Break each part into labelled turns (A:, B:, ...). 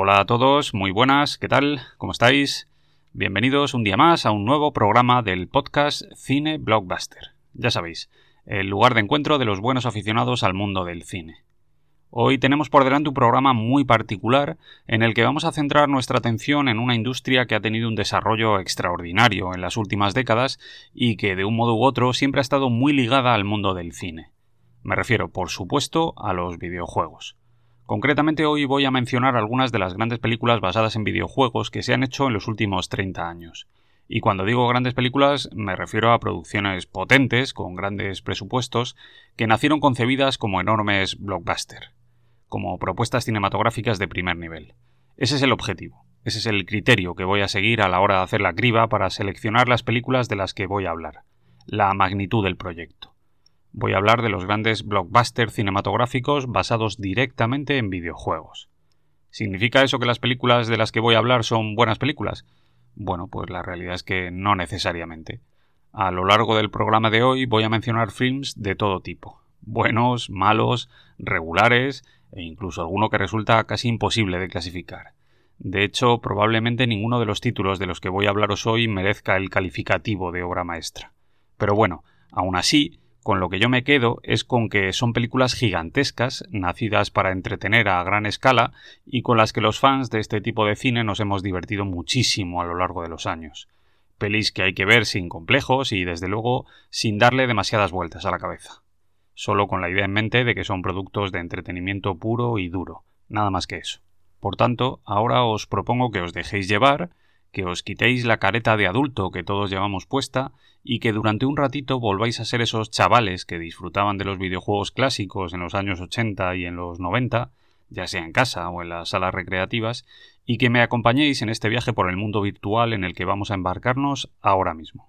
A: Hola a todos, muy buenas, ¿qué tal? ¿Cómo estáis? Bienvenidos un día más a un nuevo programa del podcast Cine Blockbuster. Ya sabéis, el lugar de encuentro de los buenos aficionados al mundo del cine. Hoy tenemos por delante un programa muy particular en el que vamos a centrar nuestra atención en una industria que ha tenido un desarrollo extraordinario en las últimas décadas y que de un modo u otro siempre ha estado muy ligada al mundo del cine. Me refiero, por supuesto, a los videojuegos. Concretamente hoy voy a mencionar algunas de las grandes películas basadas en videojuegos que se han hecho en los últimos 30 años. Y cuando digo grandes películas me refiero a producciones potentes, con grandes presupuestos, que nacieron concebidas como enormes blockbusters como propuestas cinematográficas de primer nivel. Ese es el objetivo, ese es el criterio que voy a seguir a la hora de hacer la criba para seleccionar las películas de las que voy a hablar, la magnitud del proyecto. Voy a hablar de los grandes blockbusters cinematográficos basados directamente en videojuegos. ¿Significa eso que las películas de las que voy a hablar son buenas películas? Bueno, pues la realidad es que no necesariamente. A lo largo del programa de hoy voy a mencionar films de todo tipo. Buenos, malos, regulares e incluso alguno que resulta casi imposible de clasificar. De hecho, probablemente ninguno de los títulos de los que voy a hablaros hoy merezca el calificativo de obra maestra. Pero bueno, aún así, con lo que yo me quedo es con que son películas gigantescas, nacidas para entretener a gran escala y con las que los fans de este tipo de cine nos hemos divertido muchísimo a lo largo de los años. Pelis que hay que ver sin complejos y, desde luego, sin darle demasiadas vueltas a la cabeza solo con la idea en mente de que son productos de entretenimiento puro y duro, nada más que eso. Por tanto, ahora os propongo que os dejéis llevar, que os quitéis la careta de adulto que todos llevamos puesta y que durante un ratito volváis a ser esos chavales que disfrutaban de los videojuegos clásicos en los años 80 y en los 90, ya sea en casa o en las salas recreativas, y que me acompañéis en este viaje por el mundo virtual en el que vamos a embarcarnos ahora mismo.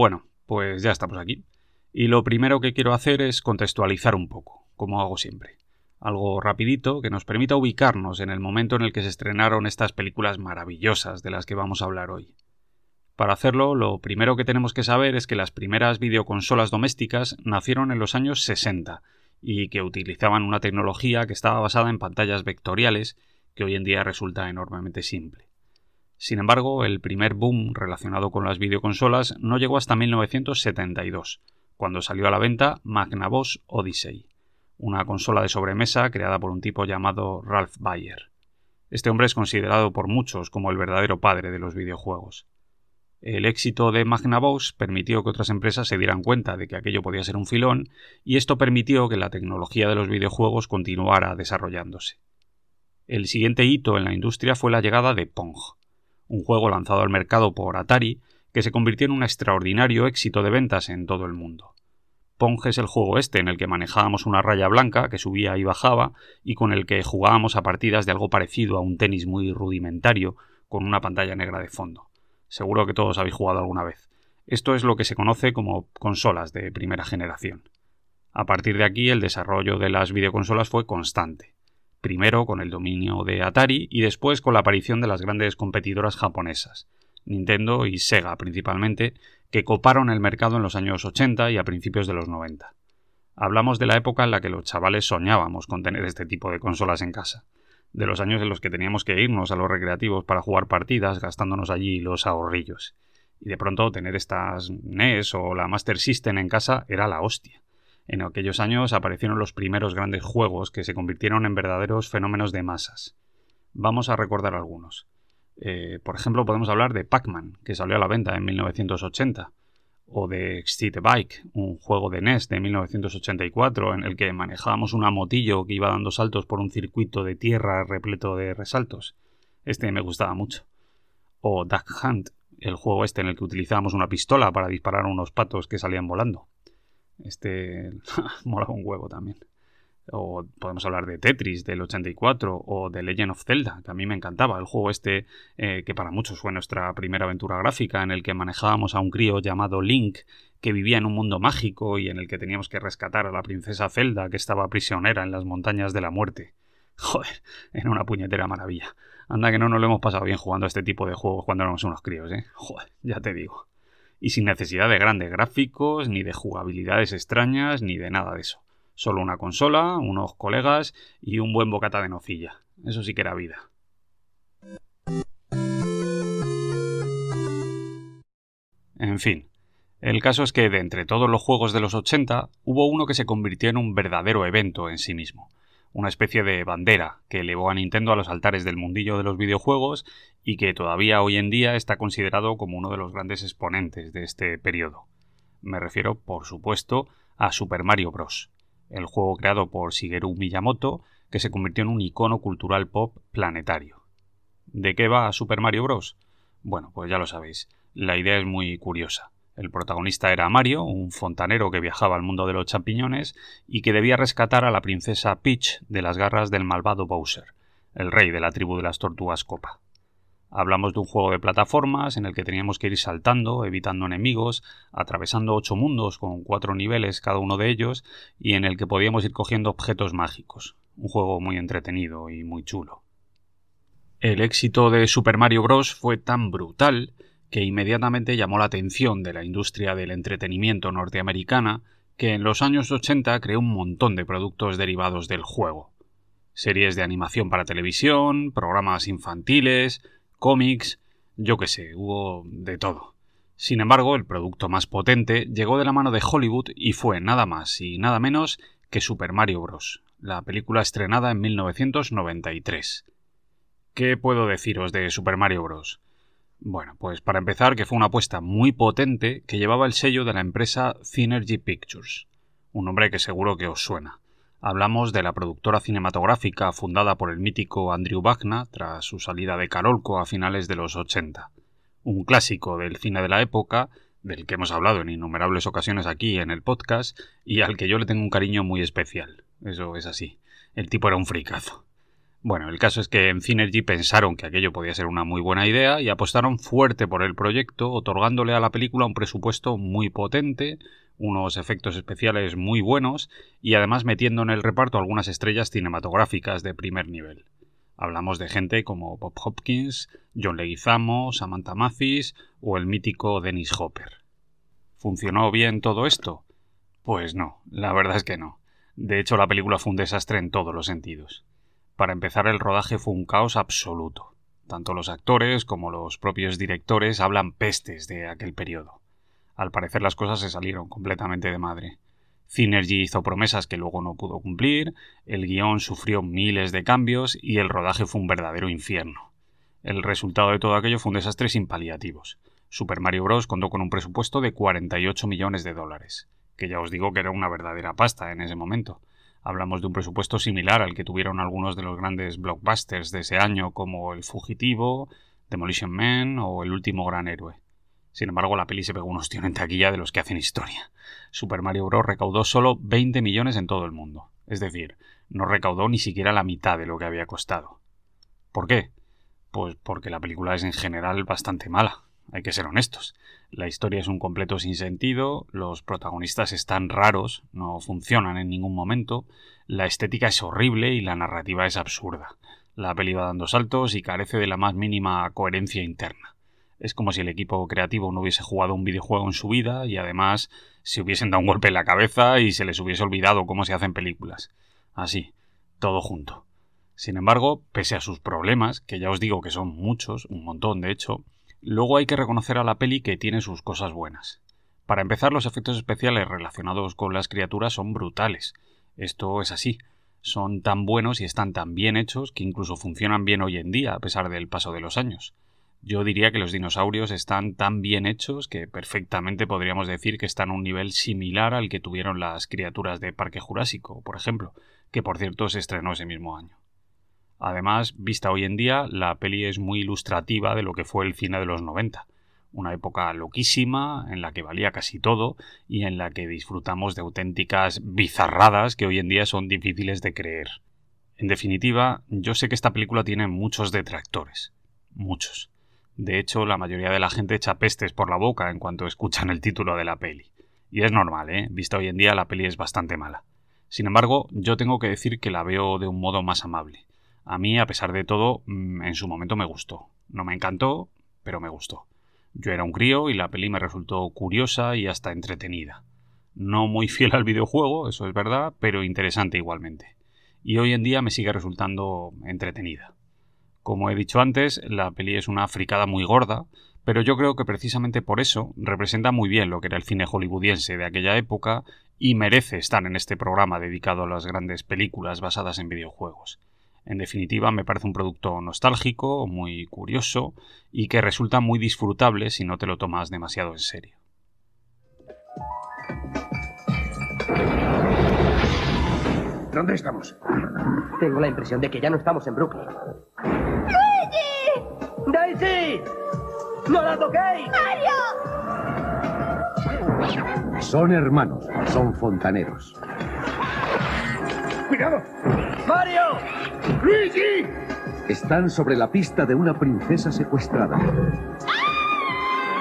A: Bueno, pues ya estamos aquí. Y lo primero que quiero hacer es contextualizar un poco, como hago siempre. Algo rapidito que nos permita ubicarnos en el momento en el que se estrenaron estas películas maravillosas de las que vamos a hablar hoy. Para hacerlo, lo primero que tenemos que saber es que las primeras videoconsolas domésticas nacieron en los años 60 y que utilizaban una tecnología que estaba basada en pantallas vectoriales que hoy en día resulta enormemente simple. Sin embargo, el primer boom relacionado con las videoconsolas no llegó hasta 1972, cuando salió a la venta Magnavox Odyssey, una consola de sobremesa creada por un tipo llamado Ralph Bayer. Este hombre es considerado por muchos como el verdadero padre de los videojuegos. El éxito de Magnavox permitió que otras empresas se dieran cuenta de que aquello podía ser un filón, y esto permitió que la tecnología de los videojuegos continuara desarrollándose. El siguiente hito en la industria fue la llegada de Pong, un juego lanzado al mercado por Atari que se convirtió en un extraordinario éxito de ventas en todo el mundo. Pong es el juego este en el que manejábamos una raya blanca que subía y bajaba y con el que jugábamos a partidas de algo parecido a un tenis muy rudimentario con una pantalla negra de fondo. Seguro que todos habéis jugado alguna vez. Esto es lo que se conoce como consolas de primera generación. A partir de aquí el desarrollo de las videoconsolas fue constante primero con el dominio de Atari y después con la aparición de las grandes competidoras japonesas, Nintendo y Sega principalmente, que coparon el mercado en los años 80 y a principios de los 90. Hablamos de la época en la que los chavales soñábamos con tener este tipo de consolas en casa, de los años en los que teníamos que irnos a los recreativos para jugar partidas gastándonos allí los ahorrillos. Y de pronto tener estas NES o la Master System en casa era la hostia. En aquellos años aparecieron los primeros grandes juegos que se convirtieron en verdaderos fenómenos de masas. Vamos a recordar algunos. Eh, por ejemplo, podemos hablar de Pac-Man, que salió a la venta en 1980, o de Exit Bike, un juego de NES de 1984 en el que manejábamos una motillo que iba dando saltos por un circuito de tierra repleto de resaltos. Este me gustaba mucho. O Duck Hunt, el juego este en el que utilizábamos una pistola para disparar a unos patos que salían volando. Este mola un huevo también. O podemos hablar de Tetris del 84 o de Legend of Zelda, que a mí me encantaba. El juego este, eh, que para muchos fue nuestra primera aventura gráfica, en el que manejábamos a un crío llamado Link, que vivía en un mundo mágico y en el que teníamos que rescatar a la princesa Zelda, que estaba prisionera en las montañas de la muerte. Joder, era una puñetera maravilla. Anda que no nos lo hemos pasado bien jugando a este tipo de juegos cuando éramos unos críos, ¿eh? Joder, ya te digo. Y sin necesidad de grandes gráficos, ni de jugabilidades extrañas, ni de nada de eso. Solo una consola, unos colegas y un buen bocata de nocilla. Eso sí que era vida. En fin, el caso es que de entre todos los juegos de los 80 hubo uno que se convirtió en un verdadero evento en sí mismo una especie de bandera que elevó a Nintendo a los altares del mundillo de los videojuegos y que todavía hoy en día está considerado como uno de los grandes exponentes de este periodo. Me refiero, por supuesto, a Super Mario Bros., el juego creado por Shigeru Miyamoto, que se convirtió en un icono cultural pop planetario. ¿De qué va Super Mario Bros? Bueno, pues ya lo sabéis. La idea es muy curiosa. El protagonista era Mario, un fontanero que viajaba al mundo de los champiñones y que debía rescatar a la princesa Peach de las garras del malvado Bowser, el rey de la tribu de las tortugas copa. Hablamos de un juego de plataformas en el que teníamos que ir saltando, evitando enemigos, atravesando ocho mundos con cuatro niveles cada uno de ellos y en el que podíamos ir cogiendo objetos mágicos. Un juego muy entretenido y muy chulo. El éxito de Super Mario Bros. fue tan brutal que inmediatamente llamó la atención de la industria del entretenimiento norteamericana, que en los años 80 creó un montón de productos derivados del juego. Series de animación para televisión, programas infantiles, cómics, yo qué sé, hubo de todo. Sin embargo, el producto más potente llegó de la mano de Hollywood y fue nada más y nada menos que Super Mario Bros., la película estrenada en 1993. ¿Qué puedo deciros de Super Mario Bros.? Bueno, pues para empezar, que fue una apuesta muy potente que llevaba el sello de la empresa Synergy Pictures, un nombre que seguro que os suena. Hablamos de la productora cinematográfica fundada por el mítico Andrew Wagner tras su salida de Carolco a finales de los 80. Un clásico del cine de la época, del que hemos hablado en innumerables ocasiones aquí en el podcast y al que yo le tengo un cariño muy especial. Eso es así. El tipo era un fricazo. Bueno, el caso es que en Synergy pensaron que aquello podía ser una muy buena idea y apostaron fuerte por el proyecto, otorgándole a la película un presupuesto muy potente, unos efectos especiales muy buenos y además metiendo en el reparto algunas estrellas cinematográficas de primer nivel. Hablamos de gente como Bob Hopkins, John Leguizamo, Samantha Mathis o el mítico Dennis Hopper. ¿Funcionó bien todo esto? Pues no, la verdad es que no. De hecho, la película fue un desastre en todos los sentidos. Para empezar, el rodaje fue un caos absoluto. Tanto los actores como los propios directores hablan pestes de aquel periodo. Al parecer las cosas se salieron completamente de madre. Synergy hizo promesas que luego no pudo cumplir, el guion sufrió miles de cambios y el rodaje fue un verdadero infierno. El resultado de todo aquello fue un desastre sin paliativos. Super Mario Bros. contó con un presupuesto de 48 millones de dólares, que ya os digo que era una verdadera pasta en ese momento. Hablamos de un presupuesto similar al que tuvieron algunos de los grandes blockbusters de ese año como El Fugitivo, Demolition Man o El Último Gran Héroe. Sin embargo, la peli se pegó unos tíos en taquilla de los que hacen historia. Super Mario Bros. recaudó solo 20 millones en todo el mundo. Es decir, no recaudó ni siquiera la mitad de lo que había costado. ¿Por qué? Pues porque la película es en general bastante mala hay que ser honestos. La historia es un completo sinsentido, los protagonistas están raros, no funcionan en ningún momento, la estética es horrible y la narrativa es absurda. La peli va dando saltos y carece de la más mínima coherencia interna. Es como si el equipo creativo no hubiese jugado un videojuego en su vida y además se hubiesen dado un golpe en la cabeza y se les hubiese olvidado cómo se hacen películas. Así, todo junto. Sin embargo, pese a sus problemas, que ya os digo que son muchos, un montón de hecho, Luego hay que reconocer a la peli que tiene sus cosas buenas. Para empezar, los efectos especiales relacionados con las criaturas son brutales. Esto es así. Son tan buenos y están tan bien hechos que incluso funcionan bien hoy en día, a pesar del paso de los años. Yo diría que los dinosaurios están tan bien hechos que perfectamente podríamos decir que están a un nivel similar al que tuvieron las criaturas de Parque Jurásico, por ejemplo, que por cierto se estrenó ese mismo año. Además, vista hoy en día, la peli es muy ilustrativa de lo que fue el cine de los 90. una época loquísima en la que valía casi todo y en la que disfrutamos de auténticas bizarradas que hoy en día son difíciles de creer. En definitiva, yo sé que esta película tiene muchos detractores, muchos. De hecho, la mayoría de la gente echa pestes por la boca en cuanto escuchan el título de la peli. Y es normal, ¿eh? Vista hoy en día, la peli es bastante mala. Sin embargo, yo tengo que decir que la veo de un modo más amable. A mí, a pesar de todo, mm, en su momento me gustó. No me encantó, pero me gustó. Yo era un crío y la peli me resultó curiosa y hasta entretenida. No muy fiel al videojuego, eso es verdad, pero interesante igualmente. Y hoy en día me sigue resultando entretenida. Como he dicho antes, la peli es una fricada muy gorda, pero yo creo que precisamente por eso representa muy bien lo que era el cine hollywoodiense de aquella época y merece estar en este programa dedicado a las grandes películas basadas en videojuegos. En definitiva, me parece un producto nostálgico, muy curioso y que resulta muy disfrutable si no te lo tomas demasiado en serio.
B: ¿Dónde estamos?
C: Tengo la impresión de que ya no estamos en Brooklyn. ¡Daisy! ¡Daisy! ¡No la toquéis!
D: ¡Mario!
B: Son hermanos, son fontaneros. ¡Cuidado!
C: ¡Mario!
B: ¡Luigi! Están sobre la pista de una princesa secuestrada.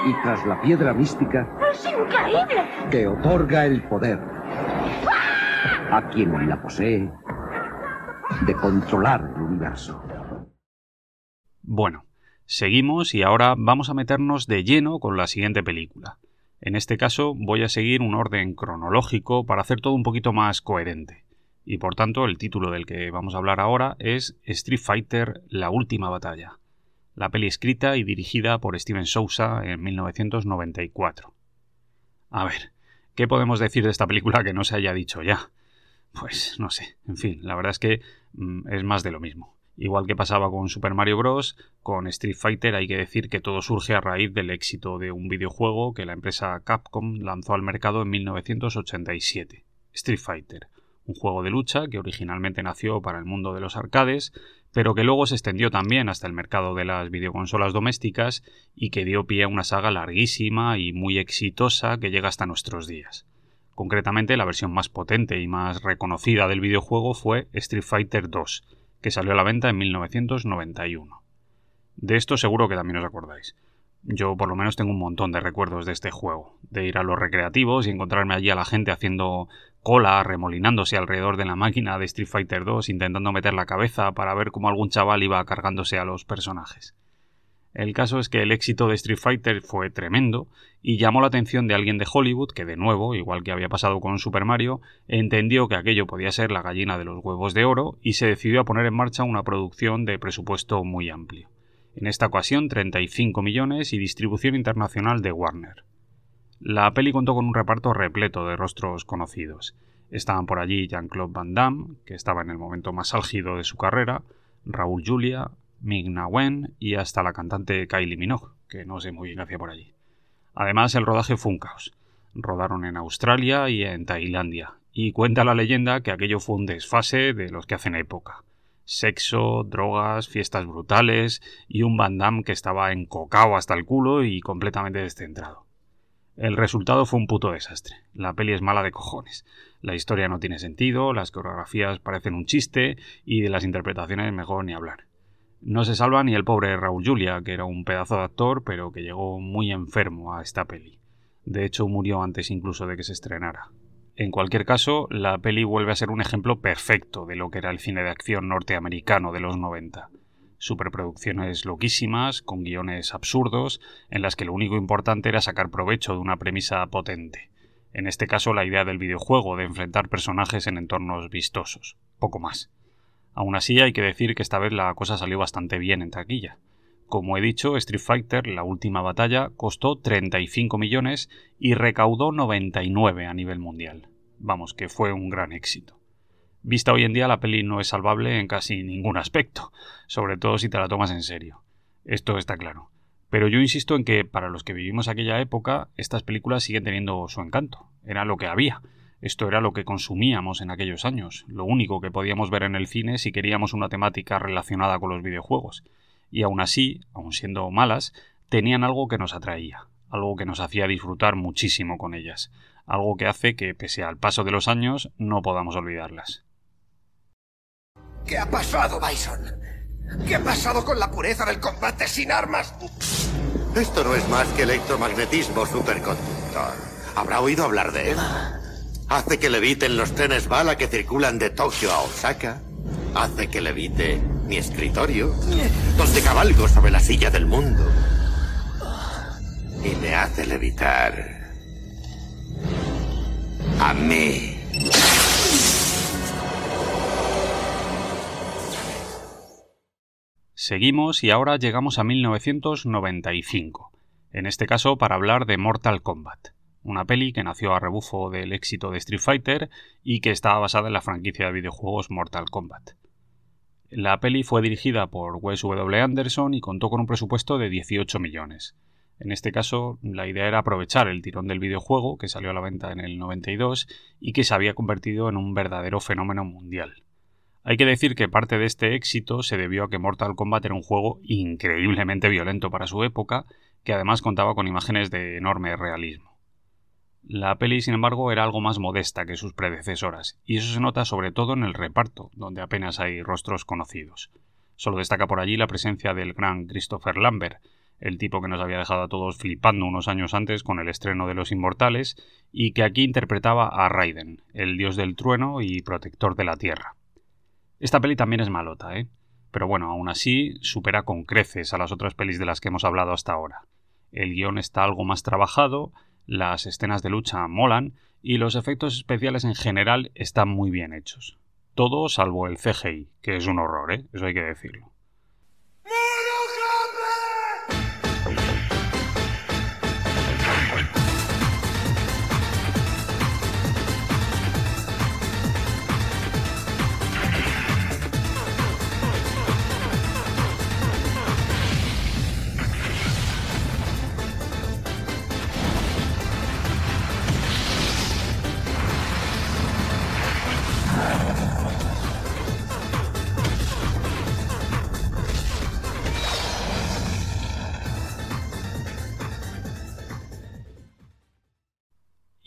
B: Y tras la piedra mística
D: ¡Es increíble!
B: que otorga el poder a quien la posee de controlar el universo.
A: Bueno, seguimos y ahora vamos a meternos de lleno con la siguiente película. En este caso voy a seguir un orden cronológico para hacer todo un poquito más coherente. Y por tanto el título del que vamos a hablar ahora es Street Fighter La Última Batalla. La peli escrita y dirigida por Steven Sousa en 1994. A ver, ¿qué podemos decir de esta película que no se haya dicho ya? Pues no sé, en fin, la verdad es que mm, es más de lo mismo. Igual que pasaba con Super Mario Bros., con Street Fighter hay que decir que todo surge a raíz del éxito de un videojuego que la empresa Capcom lanzó al mercado en 1987, Street Fighter, un juego de lucha que originalmente nació para el mundo de los arcades, pero que luego se extendió también hasta el mercado de las videoconsolas domésticas y que dio pie a una saga larguísima y muy exitosa que llega hasta nuestros días. Concretamente, la versión más potente y más reconocida del videojuego fue Street Fighter 2, que salió a la venta en 1991. De esto seguro que también os acordáis. Yo por lo menos tengo un montón de recuerdos de este juego, de ir a los recreativos y encontrarme allí a la gente haciendo cola, remolinándose alrededor de la máquina de Street Fighter 2, intentando meter la cabeza para ver cómo algún chaval iba cargándose a los personajes. El caso es que el éxito de Street Fighter fue tremendo y llamó la atención de alguien de Hollywood que de nuevo, igual que había pasado con Super Mario, entendió que aquello podía ser la gallina de los huevos de oro y se decidió a poner en marcha una producción de presupuesto muy amplio. En esta ocasión 35 millones y distribución internacional de Warner. La peli contó con un reparto repleto de rostros conocidos. Estaban por allí Jean-Claude Van Damme, que estaba en el momento más álgido de su carrera, Raúl Julia, Ming-Na Wen y hasta la cantante Kylie Minogue, que no sé muy bien hacía por allí. Además, el rodaje fue un caos. Rodaron en Australia y en Tailandia, y cuenta la leyenda que aquello fue un desfase de los que hacen época. Sexo, drogas, fiestas brutales y un Van Damme que estaba encocado hasta el culo y completamente descentrado. El resultado fue un puto desastre. La peli es mala de cojones. La historia no tiene sentido, las coreografías parecen un chiste y de las interpretaciones mejor ni hablar. No se salva ni el pobre Raúl Julia, que era un pedazo de actor, pero que llegó muy enfermo a esta peli. De hecho, murió antes incluso de que se estrenara. En cualquier caso, la peli vuelve a ser un ejemplo perfecto de lo que era el cine de acción norteamericano de los 90. Superproducciones loquísimas, con guiones absurdos, en las que lo único importante era sacar provecho de una premisa potente. En este caso, la idea del videojuego de enfrentar personajes en entornos vistosos. Poco más. Aún así hay que decir que esta vez la cosa salió bastante bien en taquilla. Como he dicho, Street Fighter, la última batalla, costó 35 millones y recaudó 99 a nivel mundial. Vamos, que fue un gran éxito. Vista hoy en día, la peli no es salvable en casi ningún aspecto, sobre todo si te la tomas en serio. Esto está claro. Pero yo insisto en que, para los que vivimos aquella época, estas películas siguen teniendo su encanto. Era lo que había. Esto era lo que consumíamos en aquellos años, lo único que podíamos ver en el cine si queríamos una temática relacionada con los videojuegos. Y aún así, aun siendo malas, tenían algo que nos atraía, algo que nos hacía disfrutar muchísimo con ellas, algo que hace que, pese al paso de los años, no podamos olvidarlas.
E: ¿Qué ha pasado, Bison? ¿Qué ha pasado con la pureza del combate sin armas?
F: Esto no es más que electromagnetismo superconductor. ¿Habrá oído hablar de él? Hace que leviten los trenes bala que circulan de Tokio a Osaka. Hace que levite mi escritorio, donde cabalgo sobre la silla del mundo. Y me hace levitar a mí.
A: Seguimos y ahora llegamos a 1995, en este caso para hablar de Mortal Kombat, una peli que nació a rebufo del éxito de Street Fighter y que estaba basada en la franquicia de videojuegos Mortal Kombat. La peli fue dirigida por Wes W. Anderson y contó con un presupuesto de 18 millones. En este caso, la idea era aprovechar el tirón del videojuego, que salió a la venta en el 92 y que se había convertido en un verdadero fenómeno mundial. Hay que decir que parte de este éxito se debió a que Mortal Kombat era un juego increíblemente violento para su época, que además contaba con imágenes de enorme realismo. La peli, sin embargo, era algo más modesta que sus predecesoras, y eso se nota sobre todo en el reparto, donde apenas hay rostros conocidos. Solo destaca por allí la presencia del gran Christopher Lambert, el tipo que nos había dejado a todos flipando unos años antes con el estreno de Los Inmortales, y que aquí interpretaba a Raiden, el dios del trueno y protector de la tierra. Esta peli también es malota, ¿eh? Pero bueno, aún así supera con creces a las otras pelis de las que hemos hablado hasta ahora. El guion está algo más trabajado, las escenas de lucha molan y los efectos especiales en general están muy bien hechos. Todo salvo el CGI, que es un horror, ¿eh? Eso hay que decirlo.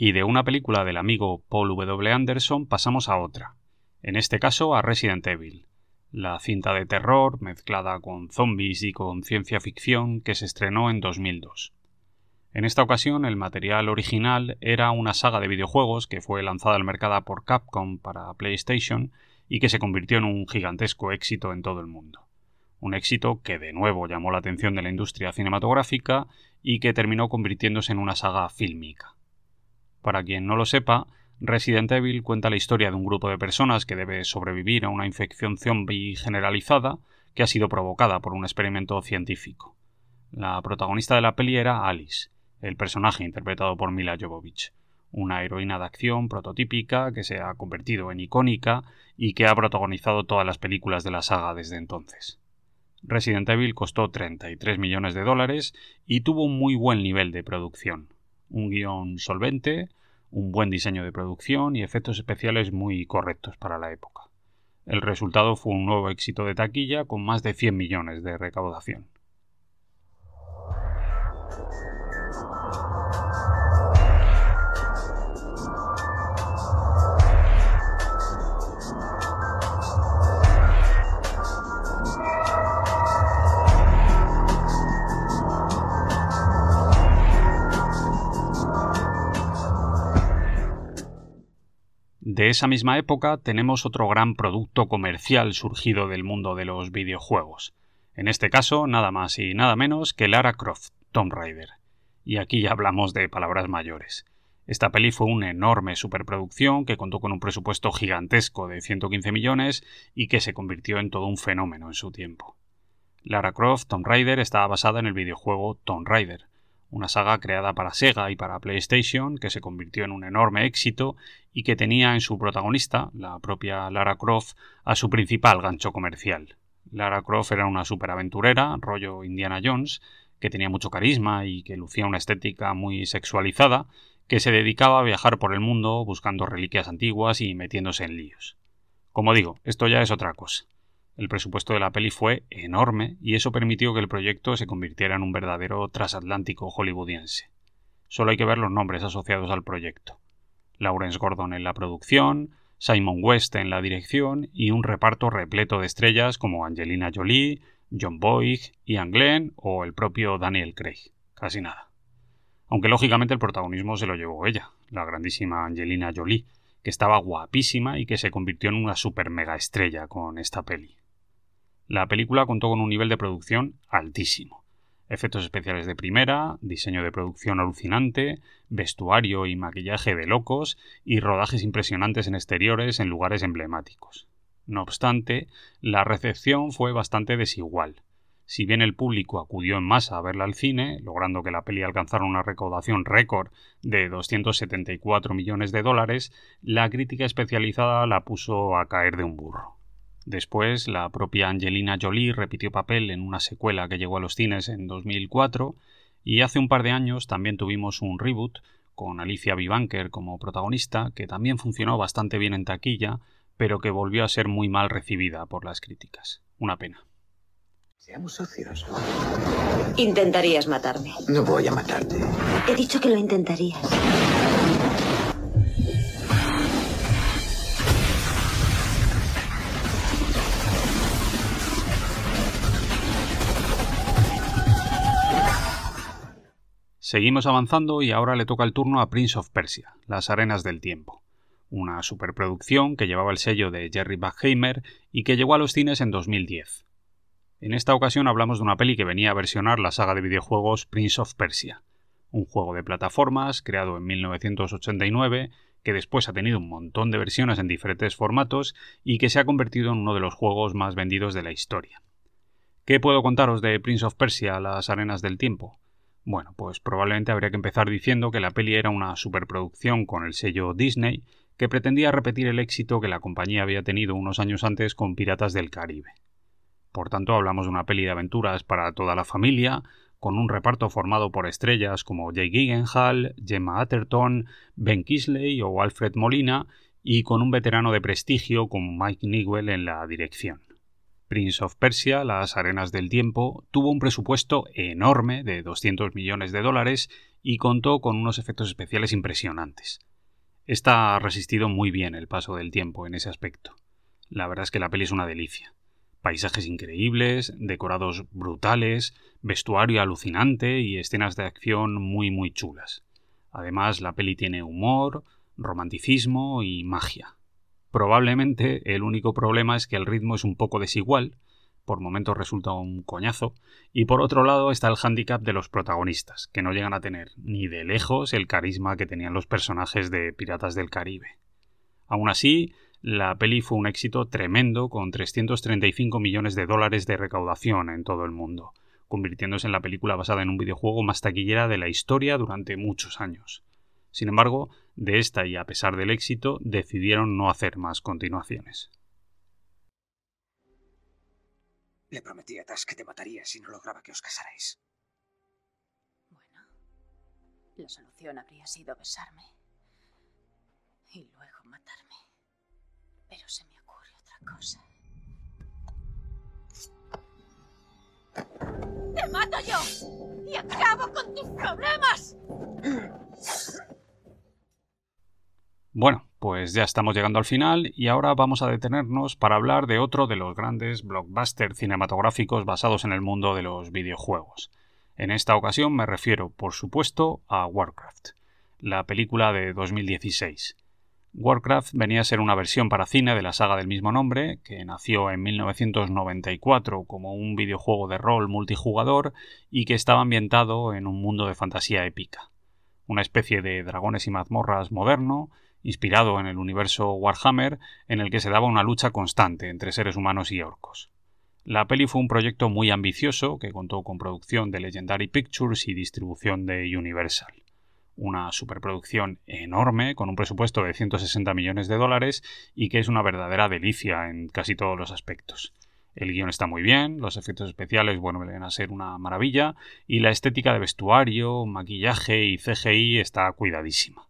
A: Y de una película del amigo Paul W. Anderson pasamos a otra, en este caso a Resident Evil, la cinta de terror mezclada con zombies y con ciencia ficción que se estrenó en 2002. En esta ocasión el material original era una saga de videojuegos que fue lanzada al mercado por Capcom para PlayStation y que se convirtió en un gigantesco éxito en todo el mundo. Un éxito que de nuevo llamó la atención de la industria cinematográfica y que terminó convirtiéndose en una saga fílmica. Para quien no lo sepa, Resident Evil cuenta la historia de un grupo de personas que debe sobrevivir a una infección zombie generalizada que ha sido provocada por un experimento científico. La protagonista de la peli era Alice, el personaje interpretado por Mila Jovovich, una heroína de acción prototípica que se ha convertido en icónica y que ha protagonizado todas las películas de la saga desde entonces. Resident Evil costó 33 millones de dólares y tuvo un muy buen nivel de producción un guion solvente, un buen diseño de producción y efectos especiales muy correctos para la época. El resultado fue un nuevo éxito de taquilla con más de 100 millones de recaudación. De esa misma época tenemos otro gran producto comercial surgido del mundo de los videojuegos. En este caso, nada más y nada menos que Lara Croft, Tomb Raider. Y aquí ya hablamos de palabras mayores. Esta peli fue una enorme superproducción que contó con un presupuesto gigantesco de 115 millones y que se convirtió en todo un fenómeno en su tiempo. Lara Croft Tomb Raider estaba basada en el videojuego Tomb Raider, una saga creada para Sega y para PlayStation que se convirtió en un enorme éxito y que tenía en su protagonista, la propia Lara Croft, a su principal gancho comercial. Lara Croft era una superaventurera, rollo Indiana Jones, que tenía mucho carisma y que lucía una estética muy sexualizada, que se dedicaba a viajar por el mundo buscando reliquias antiguas y metiéndose en líos. Como digo, esto ya es otra cosa. El presupuesto de la peli fue enorme y eso permitió que el proyecto se convirtiera en un verdadero transatlántico hollywoodiense. Solo hay que ver los nombres asociados al proyecto. Lawrence Gordon en la producción, Simon West en la dirección y un reparto repleto de estrellas como Angelina Jolie, John Boyd, Ian Glenn o el propio Daniel Craig. Casi nada. Aunque lógicamente el protagonismo se lo llevó ella, la grandísima Angelina Jolie, que estaba guapísima y que se convirtió en una super mega estrella con esta peli. La película contó con un nivel de producción altísimo. Efectos especiales de primera, diseño de producción alucinante, vestuario y maquillaje de locos y rodajes impresionantes en exteriores en lugares emblemáticos. No obstante, la recepción fue bastante desigual. Si bien el público acudió en masa a verla al cine, logrando que la peli alcanzara una recaudación récord de 274 millones de dólares, la crítica especializada la puso a caer de un burro. Después, la propia Angelina Jolie repitió papel en una secuela que llegó a los cines en 2004 y hace un par de años también tuvimos un reboot con Alicia Vivanker como protagonista que también funcionó bastante bien en taquilla, pero que volvió a ser muy mal recibida por las críticas. Una pena.
G: Seamos socios.
H: Intentarías matarme.
G: No voy a matarte.
H: He dicho que lo intentarías.
A: Seguimos avanzando y ahora le toca el turno a Prince of Persia, Las Arenas del Tiempo, una superproducción que llevaba el sello de Jerry Buckheimer y que llegó a los cines en 2010. En esta ocasión hablamos de una peli que venía a versionar la saga de videojuegos Prince of Persia, un juego de plataformas creado en 1989 que después ha tenido un montón de versiones en diferentes formatos y que se ha convertido en uno de los juegos más vendidos de la historia. ¿Qué puedo contaros de Prince of Persia, las arenas del tiempo? Bueno, pues probablemente habría que empezar diciendo que la peli era una superproducción con el sello Disney que pretendía repetir el éxito que la compañía había tenido unos años antes con Piratas del Caribe. Por tanto, hablamos de una peli de aventuras para toda la familia, con un reparto formado por estrellas como Jay Gyllenhaal, Gemma Atherton, Ben Kisley o Alfred Molina, y con un veterano de prestigio como Mike Newell en la dirección. Prince of Persia, Las Arenas del Tiempo, tuvo un presupuesto enorme de 200 millones de dólares y contó con unos efectos especiales impresionantes. Esta ha resistido muy bien el paso del tiempo en ese aspecto. La verdad es que la peli es una delicia. Paisajes increíbles, decorados brutales, vestuario alucinante y escenas de acción muy muy chulas. Además, la peli tiene humor, romanticismo y magia. Probablemente el único problema es que el ritmo es un poco desigual, por momentos resulta un coñazo, y por otro lado está el hándicap de los protagonistas, que no llegan a tener ni de lejos el carisma que tenían los personajes de Piratas del Caribe. Aún así, la peli fue un éxito tremendo con 335 millones de dólares de recaudación en todo el mundo, convirtiéndose en la película basada en un videojuego más taquillera de la historia durante muchos años. Sin embargo, de esta y a pesar del éxito, decidieron no hacer más continuaciones.
G: Le prometí a Tas que te mataría si no lograba que os casarais.
D: Bueno, la solución habría sido besarme y luego matarme. Pero se me ocurre otra cosa. ¡Te mato yo! ¡Y acabo con tus problemas!
A: Bueno, pues ya estamos llegando al final y ahora vamos a detenernos para hablar de otro de los grandes blockbusters cinematográficos basados en el mundo de los videojuegos. En esta ocasión me refiero, por supuesto, a Warcraft, la película de 2016. Warcraft venía a ser una versión para cine de la saga del mismo nombre, que nació en 1994 como un videojuego de rol multijugador y que estaba ambientado en un mundo de fantasía épica. Una especie de dragones y mazmorras moderno, inspirado en el universo Warhammer, en el que se daba una lucha constante entre seres humanos y orcos. La peli fue un proyecto muy ambicioso que contó con producción de Legendary Pictures y distribución de Universal. Una superproducción enorme, con un presupuesto de 160 millones de dólares y que es una verdadera delicia en casi todos los aspectos. El guion está muy bien, los efectos especiales, bueno, van a ser una maravilla, y la estética de vestuario, maquillaje y CGI está cuidadísima.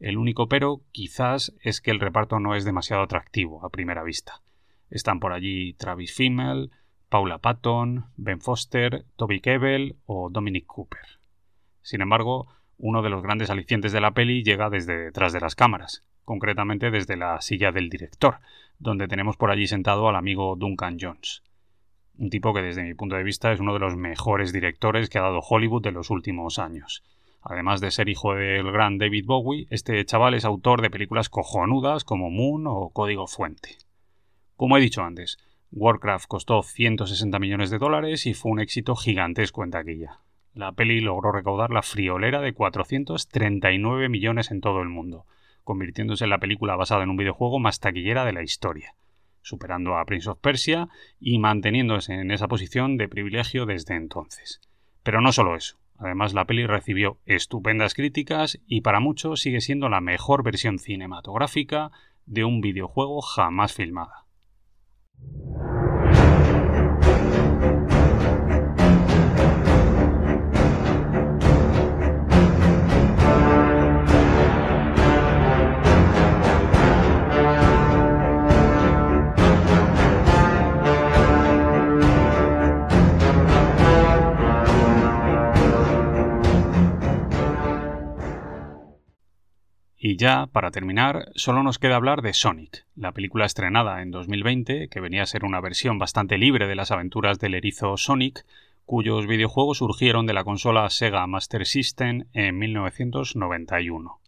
A: El único pero, quizás, es que el reparto no es demasiado atractivo a primera vista. Están por allí Travis Fimmel, Paula Patton, Ben Foster, Toby Kebbell o Dominic Cooper. Sin embargo, uno de los grandes alicientes de la peli llega desde detrás de las cámaras, concretamente desde la silla del director, donde tenemos por allí sentado al amigo Duncan Jones. Un tipo que desde mi punto de vista es uno de los mejores directores que ha dado Hollywood de los últimos años. Además de ser hijo del gran David Bowie, este chaval es autor de películas cojonudas como Moon o Código Fuente. Como he dicho antes, Warcraft costó 160 millones de dólares y fue un éxito gigantesco en taquilla. La peli logró recaudar la friolera de 439 millones en todo el mundo, convirtiéndose en la película basada en un videojuego más taquillera de la historia, superando a Prince of Persia y manteniéndose en esa posición de privilegio desde entonces. Pero no solo eso. Además, la peli recibió estupendas críticas y para muchos sigue siendo la mejor versión cinematográfica de un videojuego jamás filmada. Y ya, para terminar, solo nos queda hablar de Sonic, la película estrenada en 2020, que venía a ser una versión bastante libre de las aventuras del erizo Sonic, cuyos videojuegos surgieron de la consola Sega Master System en 1991.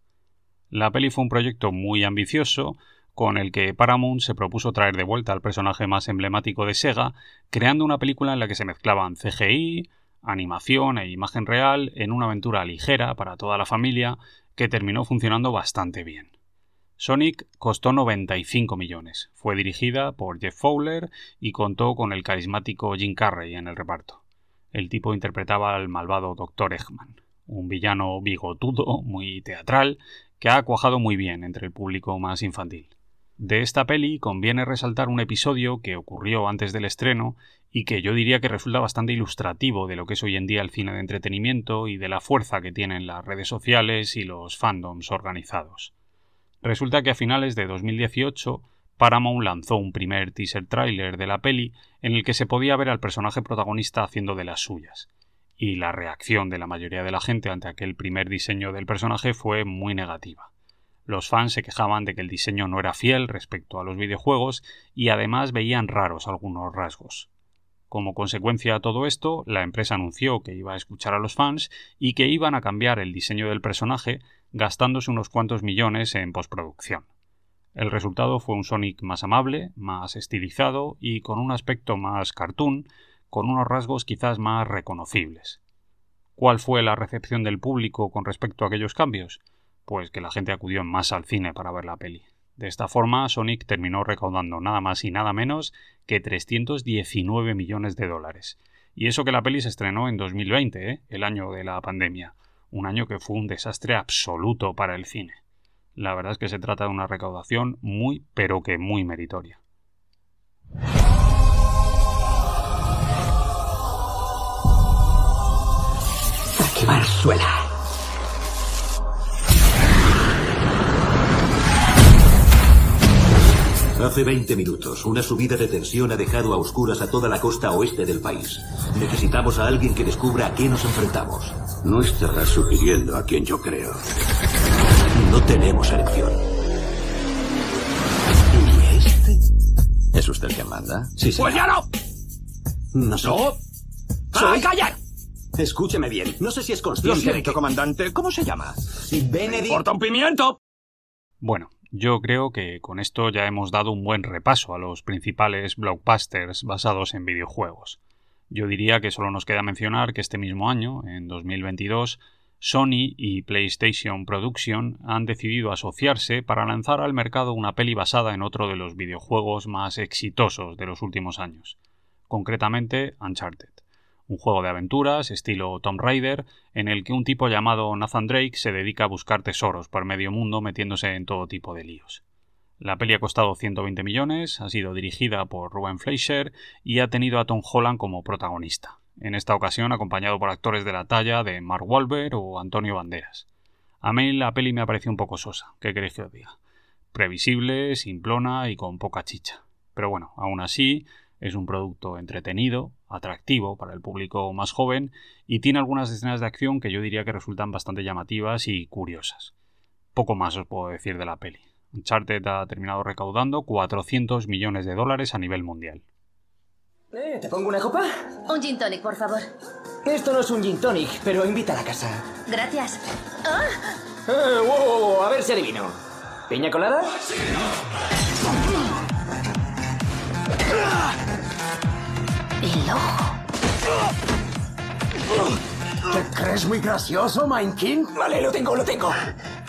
A: La peli fue un proyecto muy ambicioso, con el que Paramount se propuso traer de vuelta al personaje más emblemático de Sega, creando una película en la que se mezclaban CGI, animación e imagen real en una aventura ligera para toda la familia que terminó funcionando bastante bien. Sonic costó 95 millones, fue dirigida por Jeff Fowler y contó con el carismático Jim Carrey en el reparto. El tipo interpretaba al malvado Dr. Eggman, un villano bigotudo, muy teatral, que ha cuajado muy bien entre el público más infantil. De esta peli conviene resaltar un episodio que ocurrió antes del estreno y que yo diría que resulta bastante ilustrativo de lo que es hoy en día el cine de entretenimiento y de la fuerza que tienen las redes sociales y los fandoms organizados. Resulta que a finales de 2018 Paramount lanzó un primer teaser trailer de la peli en el que se podía ver al personaje protagonista haciendo de las suyas. Y la reacción de la mayoría de la gente ante aquel primer diseño del personaje fue muy negativa. Los fans se quejaban de que el diseño no era fiel respecto a los videojuegos y además veían raros algunos rasgos. Como consecuencia de todo esto, la empresa anunció que iba a escuchar a los fans y que iban a cambiar el diseño del personaje gastándose unos cuantos millones en postproducción. El resultado fue un Sonic más amable, más estilizado y con un aspecto más cartoon, con unos rasgos quizás más reconocibles. ¿Cuál fue la recepción del público con respecto a aquellos cambios? Pues que la gente acudió más al cine para ver la peli. De esta forma, Sonic terminó recaudando nada más y nada menos que 319 millones de dólares. Y eso que la peli se estrenó en 2020, ¿eh? el año de la pandemia, un año que fue un desastre absoluto para el cine. La verdad es que se trata de una recaudación muy, pero que muy meritoria.
I: Hace 20 minutos, una subida de tensión ha dejado a oscuras a toda la costa oeste del país. Necesitamos a alguien que descubra a qué nos enfrentamos.
J: No estarás sugiriendo a quien yo creo.
I: No tenemos elección.
J: ¿Y este? ¿Es usted que manda?
G: Sí, sí.
C: ¡Pues ya no!
G: No sé.
C: ¡No!
G: Soy...
C: callar!
G: Escúcheme bien. No sé si es consciente.
J: Lo siento, comandante. ¿Cómo se llama?
G: Benedict.
C: ¡Corta un pimiento!
A: Bueno, yo creo que con esto ya hemos dado un buen repaso a los principales blockbusters basados en videojuegos. Yo diría que solo nos queda mencionar que este mismo año, en 2022, Sony y PlayStation Production han decidido asociarse para lanzar al mercado una peli basada en otro de los videojuegos más exitosos de los últimos años, concretamente Uncharted un juego de aventuras estilo Tomb Raider, en el que un tipo llamado Nathan Drake se dedica a buscar tesoros por medio mundo metiéndose en todo tipo de líos. La peli ha costado 120 millones, ha sido dirigida por Ruben Fleischer y ha tenido a Tom Holland como protagonista, en esta ocasión acompañado por actores de la talla de Mark Wahlberg o Antonio Banderas. A mí la peli me ha parecido un poco sosa, ¿qué queréis que os diga? Previsible, simplona y con poca chicha. Pero bueno, aún así es un producto entretenido, atractivo para el público más joven y tiene algunas escenas de acción que yo diría que resultan bastante llamativas y curiosas. Poco más os puedo decir de la peli. Uncharted ha terminado recaudando 400 millones de dólares a nivel mundial.
C: Eh, ¿Te pongo una copa?
D: Un gin tonic, por favor.
C: Esto no es un gin tonic, pero invita a la casa.
D: Gracias. Ah,
C: Eh, wow, wow, wow, a ver si adivino. ¿Piña colada?
D: El ojo.
C: ¿Te crees muy gracioso, Mind King? Vale, lo tengo, lo tengo.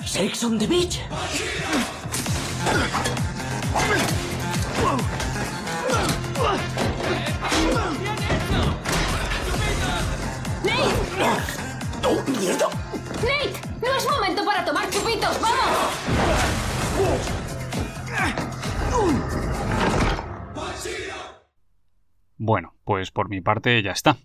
C: Sex on the beach.
D: ¡Nate!
C: ¡Oh, mierda!
D: ¡Nate! ¡No es momento para tomar chupitos! ¡Vamos!
A: Bueno, pues por mi parte ya está.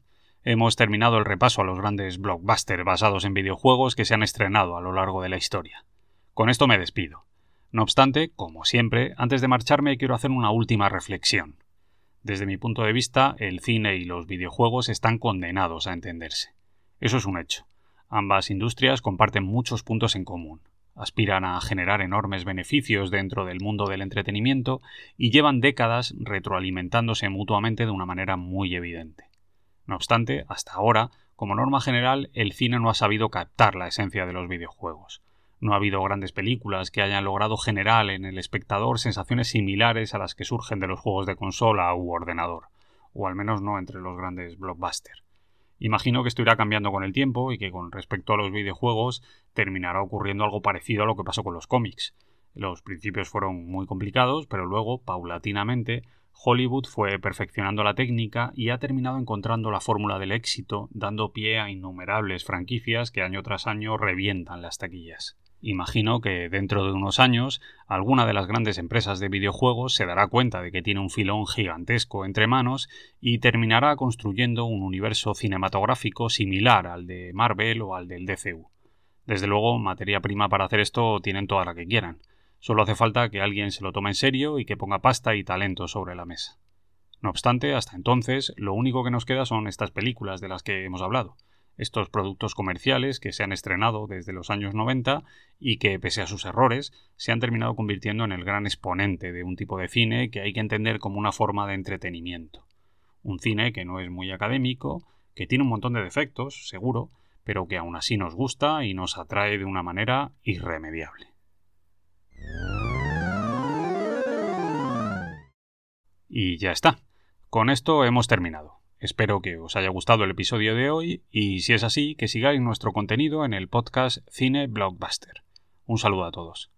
A: Hemos terminado el repaso a los grandes blockbusters basados en videojuegos que se han estrenado a lo largo de la historia. Con esto me despido. No obstante, como siempre, antes de marcharme quiero hacer una última reflexión. Desde mi punto de vista, el cine y los videojuegos están condenados a entenderse. Eso es un hecho. Ambas industrias comparten muchos puntos en común. Aspiran a generar enormes beneficios dentro del mundo del entretenimiento y llevan décadas retroalimentándose mutuamente de una manera muy evidente. No obstante, hasta ahora, como norma general, el cine no ha sabido captar la esencia de los videojuegos. No ha habido grandes películas que hayan logrado generar en el espectador sensaciones similares a las que surgen de los juegos de consola u ordenador, o al menos no entre los grandes blockbusters. Imagino que esto irá cambiando con el tiempo y que con respecto a los videojuegos terminará ocurriendo algo parecido a lo que pasó con los cómics. Los principios fueron muy complicados, pero luego, paulatinamente, Hollywood fue perfeccionando la técnica y ha terminado encontrando la fórmula del éxito, dando pie a innumerables franquicias que año tras año revientan las taquillas. Imagino que dentro de unos años alguna de las grandes empresas de videojuegos se dará cuenta de que tiene un filón gigantesco entre manos y terminará construyendo un universo cinematográfico similar al de Marvel o al del DCU. Desde luego, materia prima para hacer esto tienen toda la que quieran. Solo hace falta que alguien se lo tome en serio y que ponga pasta y talento sobre la mesa. No obstante, hasta entonces, lo único que nos queda son estas películas de las que hemos hablado estos productos comerciales que se han estrenado desde los años 90 y que, pese a sus errores, se han terminado convirtiendo en el gran exponente de un tipo de cine que hay que entender como una forma de entretenimiento. Un cine que no es muy académico, que tiene un montón de defectos, seguro, pero que aún así nos gusta y nos atrae de una manera irremediable. Y ya está. Con esto hemos terminado. Espero que os haya gustado el episodio de hoy y si es así, que sigáis nuestro contenido en el podcast Cine Blockbuster. Un saludo a todos.